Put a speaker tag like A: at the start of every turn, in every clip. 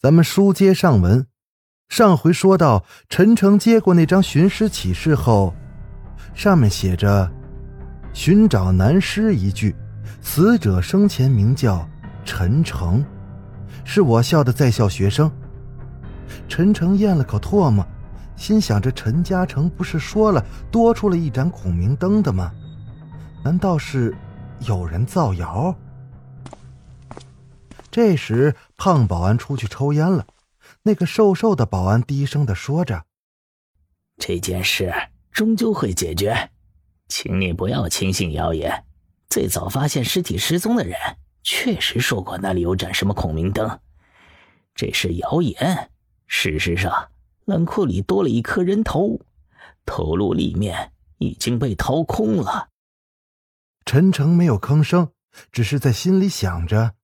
A: 咱们书接上文，上回说到陈诚接过那张寻尸启事后，上面写着“寻找男尸”一句，死者生前名叫陈诚，是我校的在校学生。陈诚咽了口唾沫，心想：这陈嘉诚不是说了多出了一盏孔明灯的吗？难道是有人造谣？这时，胖保安出去抽烟了。那个瘦瘦的保安低声的说着：“
B: 这件事终究会解决，请你不要轻信谣言。最早发现尸体失踪的人确实说过那里有盏什么孔明灯，这是谣言。事实上，冷库里多了一颗人头，头颅里面已经被掏空了。”
A: 陈诚没有吭声，只是在心里想着。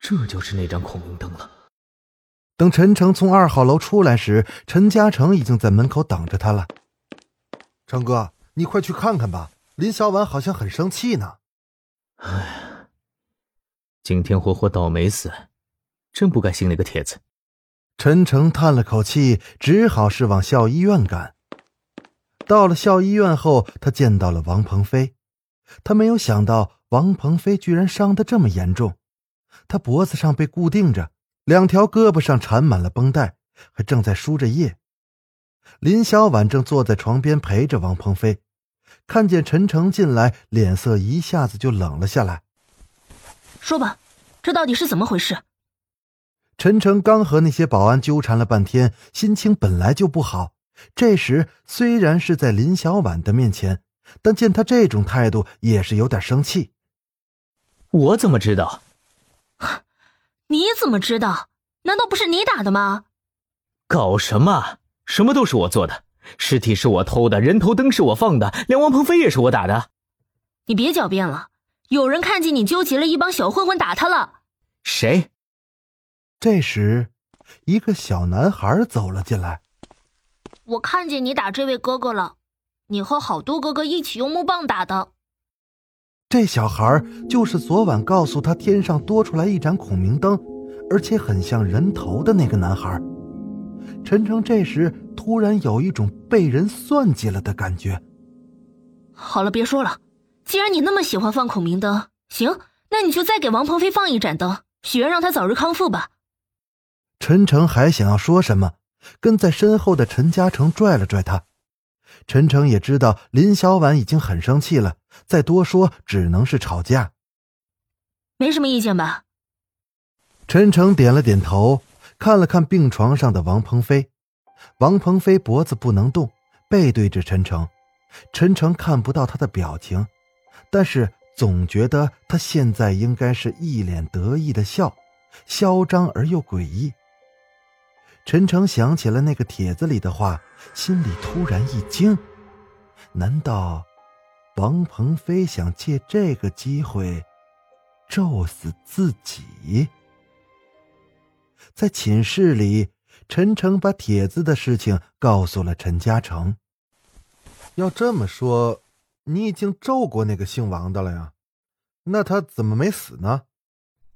C: 这就是那盏孔明灯了。
A: 等陈诚从二号楼出来时，陈嘉诚已经在门口等着他了。
D: 成哥，你快去看看吧，林小婉好像很生气呢。
C: 哎，今天活活倒霉死，真不该信那个帖子。
A: 陈诚叹了口气，只好是往校医院赶。到了校医院后，他见到了王鹏飞。他没有想到王鹏飞居然伤得这么严重。他脖子上被固定着，两条胳膊上缠满了绷带，还正在输着液。林小婉正坐在床边陪着王鹏飞，看见陈诚进来，脸色一下子就冷了下来。
E: 说吧，这到底是怎么回事？
A: 陈诚刚和那些保安纠缠了半天，心情本来就不好。这时虽然是在林小婉的面前，但见他这种态度，也是有点生气。
C: 我怎么知道？
E: 你怎么知道？难道不是你打的吗？
C: 搞什么？什么都是我做的。尸体是我偷的，人头灯是我放的，连王鹏飞也是我打的。
E: 你别狡辩了！有人看见你纠集了一帮小混混打他了。
C: 谁？
A: 这时，一个小男孩走了进来。
E: 我看见你打这位哥哥了，你和好多哥哥一起用木棒打的。
A: 这小孩就是昨晚告诉他天上多出来一盏孔明灯，而且很像人头的那个男孩。陈诚这时突然有一种被人算计了的感觉。
E: 好了，别说了，既然你那么喜欢放孔明灯，行，那你就再给王鹏飞放一盏灯，许愿让他早日康复吧。
A: 陈诚还想要说什么，跟在身后的陈嘉诚拽了拽他。陈诚也知道林小婉已经很生气了，再多说只能是吵架。
E: 没什么意见吧？
A: 陈诚点了点头，看了看病床上的王鹏飞。王鹏飞脖子不能动，背对着陈诚。陈诚看不到他的表情，但是总觉得他现在应该是一脸得意的笑，嚣张而又诡异。陈诚想起了那个帖子里的话，心里突然一惊：难道王鹏飞想借这个机会咒死自己？在寝室里，陈诚把帖子的事情告诉了陈嘉诚。
D: 要这么说，你已经咒过那个姓王的了呀？那他怎么没死呢？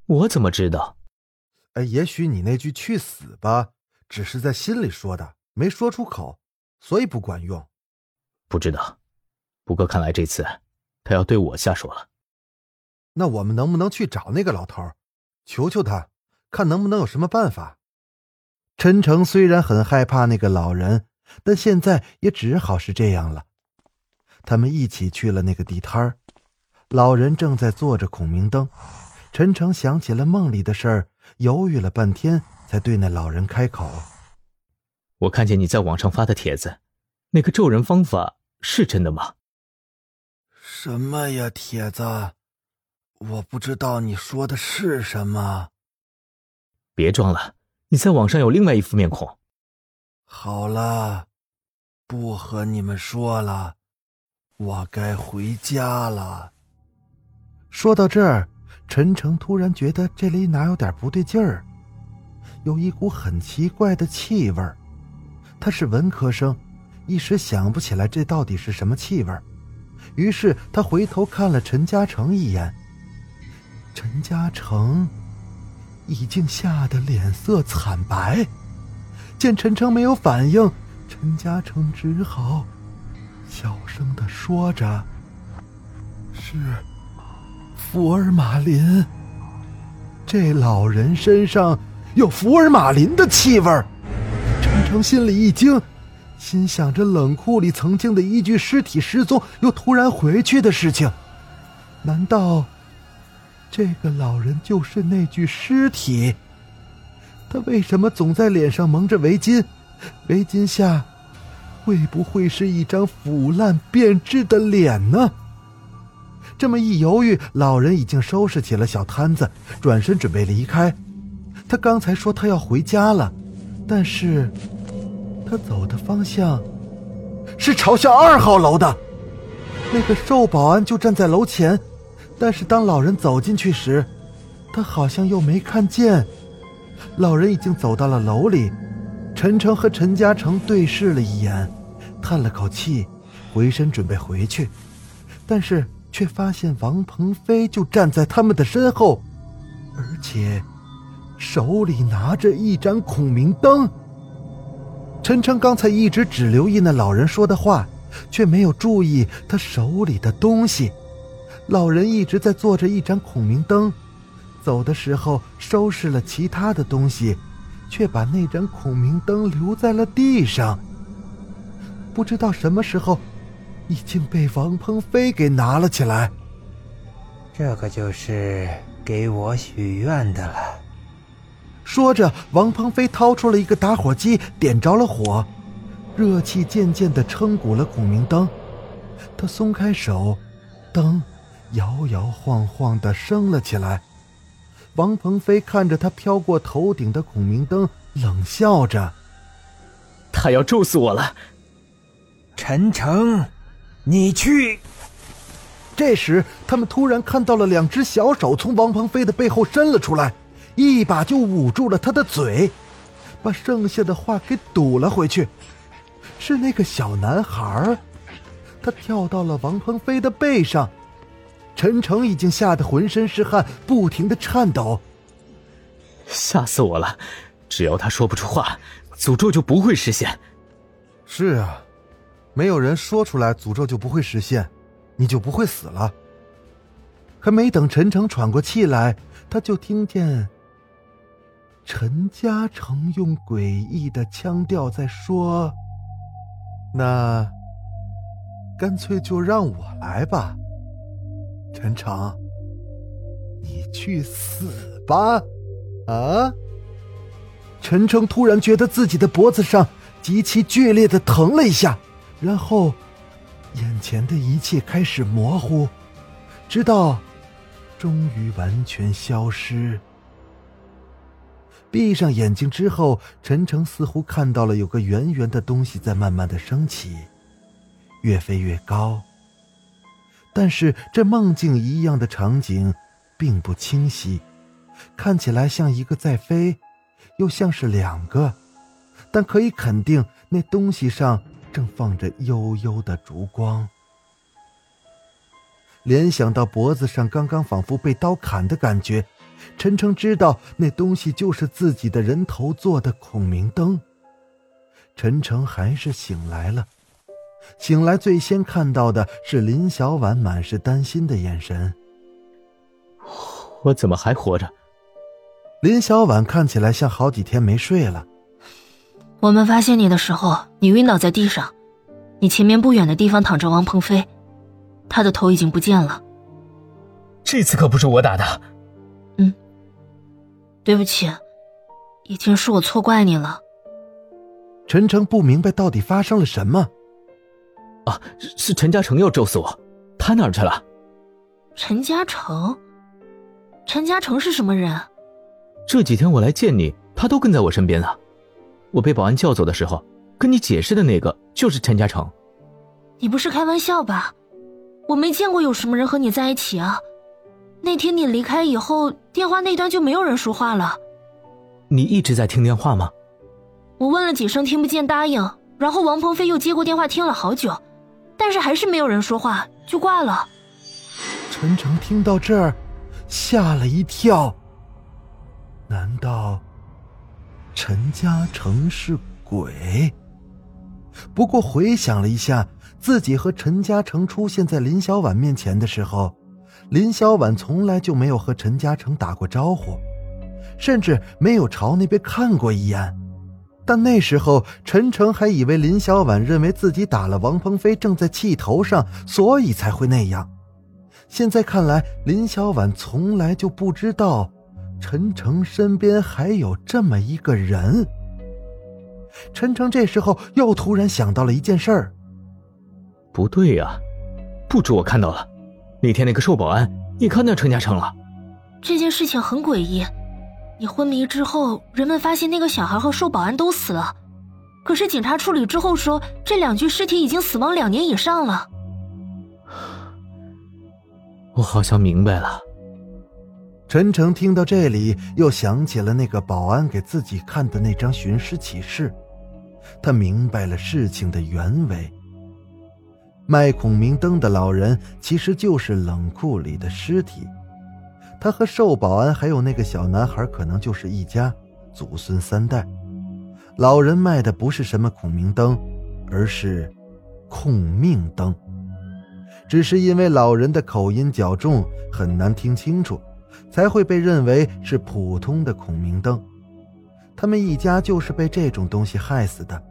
C: 我怎么知道？
D: 哎，也许你那句“去死吧”。只是在心里说的，没说出口，所以不管用。
C: 不知道，不过看来这次他要对我下手了。
D: 那我们能不能去找那个老头，求求他，看能不能有什么办法？
A: 陈诚虽然很害怕那个老人，但现在也只好是这样了。他们一起去了那个地摊儿，老人正在做着孔明灯。陈诚想起了梦里的事儿，犹豫了半天。才对那老人开口。
C: 我看见你在网上发的帖子，那个咒人方法是真的吗？
D: 什么呀，帖子？我不知道你说的是什么。
C: 别装了，你在网上有另外一副面孔。
D: 好了，不和你们说了，我该回家了。
A: 说到这儿，陈诚突然觉得这里哪有点不对劲儿，有一股很奇怪的气味他是文科生，一时想不起来这到底是什么气味于是他回头看了陈嘉诚一眼。陈嘉诚已经吓得脸色惨白，见陈诚没有反应，陈嘉诚只好小声的说着：“是。”福尔马林，这老人身上有福尔马林的气味陈成心里一惊，心想着冷库里曾经的一具尸体失踪，又突然回去的事情，难道这个老人就是那具尸体？他为什么总在脸上蒙着围巾？围巾下会不会是一张腐烂变质的脸呢？这么一犹豫，老人已经收拾起了小摊子，转身准备离开。他刚才说他要回家了，但是，他走的方向是朝向二号楼的。那个瘦保安就站在楼前，但是当老人走进去时，他好像又没看见。老人已经走到了楼里。陈诚和陈嘉诚对视了一眼，叹了口气，回身准备回去，但是。却发现王鹏飞就站在他们的身后，而且手里拿着一盏孔明灯。陈诚刚才一直只留意那老人说的话，却没有注意他手里的东西。老人一直在做着一盏孔明灯，走的时候收拾了其他的东西，却把那盏孔明灯留在了地上。不知道什么时候。已经被王鹏飞给拿了起来。
F: 这个就是给我许愿的了。
A: 说着，王鹏飞掏出了一个打火机，点着了火，热气渐渐的撑鼓了孔明灯。他松开手，灯摇摇晃晃的升了起来。王鹏飞看着他飘过头顶的孔明灯，冷笑着：“
C: 他要咒死我了。”
F: 陈诚。你去。
A: 这时，他们突然看到了两只小手从王鹏飞的背后伸了出来，一把就捂住了他的嘴，把剩下的话给堵了回去。是那个小男孩，他跳到了王鹏飞的背上。陈诚已经吓得浑身是汗，不停的颤抖。
C: 吓死我了！只要他说不出话，诅咒就不会实现。
D: 是啊。没有人说出来，诅咒就不会实现，你就不会死了。
A: 还没等陈诚喘过气来，他就听见陈嘉诚用诡异的腔调在说：“
D: 那干脆就让我来吧，陈诚，你去死吧！”啊！
A: 陈诚突然觉得自己的脖子上极其剧烈的疼了一下。然后，眼前的一切开始模糊，直到终于完全消失。闭上眼睛之后，陈诚似乎看到了有个圆圆的东西在慢慢的升起，越飞越高。但是这梦境一样的场景并不清晰，看起来像一个在飞，又像是两个，但可以肯定那东西上。正放着幽幽的烛光，联想到脖子上刚刚仿佛被刀砍的感觉，陈诚知道那东西就是自己的人头做的孔明灯。陈诚还是醒来了，醒来最先看到的是林小婉满是担心的眼神。
C: 我怎么还活着？
A: 林小婉看起来像好几天没睡了。
E: 我们发现你的时候，你晕倒在地上，你前面不远的地方躺着王鹏飞，他的头已经不见了。
C: 这次可不是我打的。
E: 嗯，对不起，已经是我错怪你了。
A: 陈诚不明白到底发生了什么。
C: 啊，是陈嘉诚要咒死我，他哪儿去了？
E: 陈嘉诚？陈嘉诚是什么人？
C: 这几天我来见你。他都跟在我身边了。我被保安叫走的时候，跟你解释的那个就是陈嘉诚。
E: 你不是开玩笑吧？我没见过有什么人和你在一起啊。那天你离开以后，电话那端就没有人说话了。
C: 你一直在听电话吗？
E: 我问了几声，听不见，答应。然后王鹏飞又接过电话，听了好久，但是还是没有人说话，就挂了。
A: 陈诚听到这儿，吓了一跳。难道陈嘉诚是鬼？不过回想了一下，自己和陈嘉诚出现在林小婉面前的时候，林小婉从来就没有和陈嘉诚打过招呼，甚至没有朝那边看过一眼。但那时候，陈诚还以为林小婉认为自己打了王鹏飞，正在气头上，所以才会那样。现在看来，林小婉从来就不知道，陈诚身边还有这么一个人。陈诚这时候又突然想到了一件事儿，
C: 不对呀，不止我看到了，那天那个瘦保安也看到陈嘉诚了。
E: 这件事情很诡异。你昏迷之后，人们发现那个小孩和瘦保安都死了，可是警察处理之后说，这两具尸体已经死亡两年以上了。
C: 我好像明白了。
A: 陈诚听到这里，又想起了那个保安给自己看的那张寻尸启事，他明白了事情的原委。卖孔明灯的老人其实就是冷库里的尸体。他和瘦保安还有那个小男孩可能就是一家，祖孙三代。老人卖的不是什么孔明灯，而是控命灯。只是因为老人的口音较重，很难听清楚，才会被认为是普通的孔明灯。他们一家就是被这种东西害死的。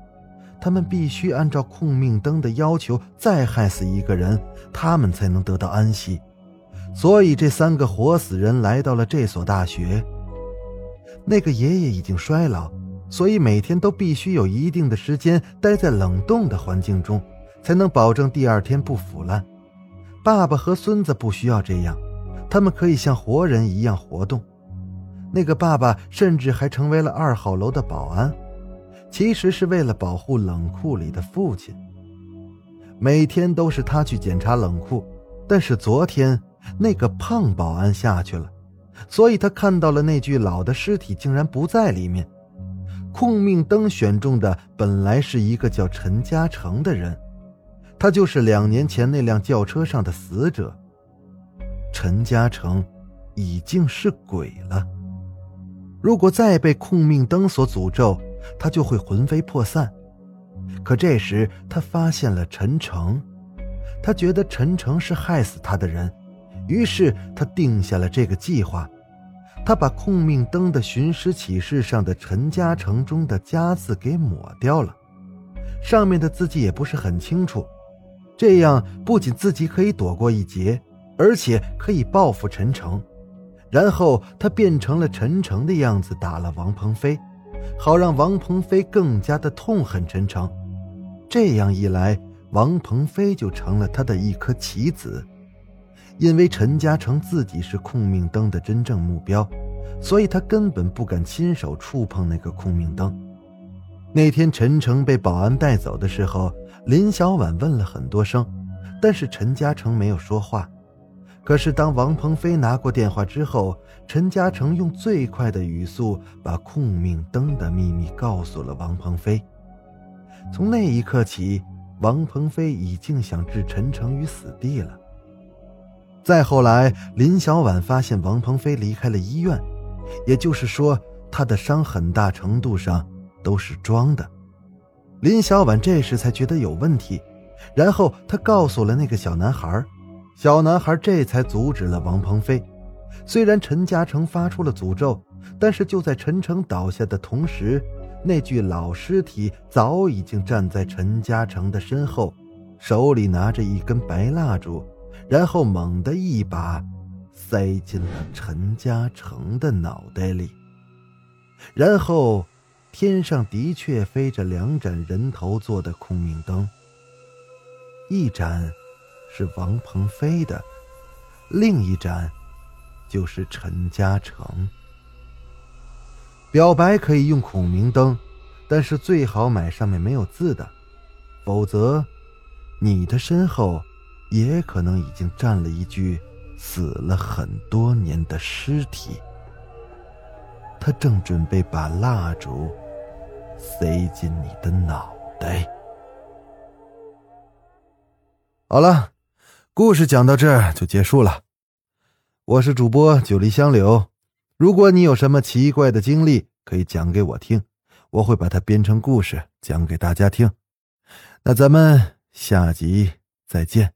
A: 他们必须按照控命灯的要求再害死一个人，他们才能得到安息。所以，这三个活死人来到了这所大学。那个爷爷已经衰老，所以每天都必须有一定的时间待在冷冻的环境中，才能保证第二天不腐烂。爸爸和孙子不需要这样，他们可以像活人一样活动。那个爸爸甚至还成为了二号楼的保安，其实是为了保护冷库里的父亲。每天都是他去检查冷库，但是昨天。那个胖保安下去了，所以他看到了那具老的尸体竟然不在里面。控命灯选中的本来是一个叫陈嘉诚的人，他就是两年前那辆轿车上的死者。陈嘉诚已经是鬼了，如果再被控命灯所诅咒，他就会魂飞魄散。可这时他发现了陈诚，他觉得陈诚是害死他的人。于是他定下了这个计划，他把控命灯的寻尸启事上的陈嘉诚中的“家”字给抹掉了，上面的字迹也不是很清楚，这样不仅自己可以躲过一劫，而且可以报复陈诚。然后他变成了陈诚的样子，打了王鹏飞，好让王鹏飞更加的痛恨陈诚。这样一来，王鹏飞就成了他的一颗棋子。因为陈嘉诚自己是控命灯的真正目标，所以他根本不敢亲手触碰那个控命灯。那天陈诚被保安带走的时候，林小婉问了很多声，但是陈嘉诚没有说话。可是当王鹏飞拿过电话之后，陈嘉诚用最快的语速把控命灯的秘密告诉了王鹏飞。从那一刻起，王鹏飞已经想置陈诚于死地了。再后来，林小婉发现王鹏飞离开了医院，也就是说，他的伤很大程度上都是装的。林小婉这时才觉得有问题，然后她告诉了那个小男孩，小男孩这才阻止了王鹏飞。虽然陈嘉诚发出了诅咒，但是就在陈诚倒下的同时，那具老尸体早已经站在陈嘉诚的身后，手里拿着一根白蜡烛。然后猛地一把塞进了陈嘉诚的脑袋里。然后，天上的确飞着两盏人头做的空明灯。一盏是王鹏飞的，另一盏就是陈嘉诚。表白可以用孔明灯，但是最好买上面没有字的，否则，你的身后也可能已经站了一具死了很多年的尸体。他正准备把蜡烛塞进你的脑袋。好了，故事讲到这儿就结束了。我是主播九黎香柳，如果你有什么奇怪的经历，可以讲给我听，我会把它编成故事讲给大家听。那咱们下集再见。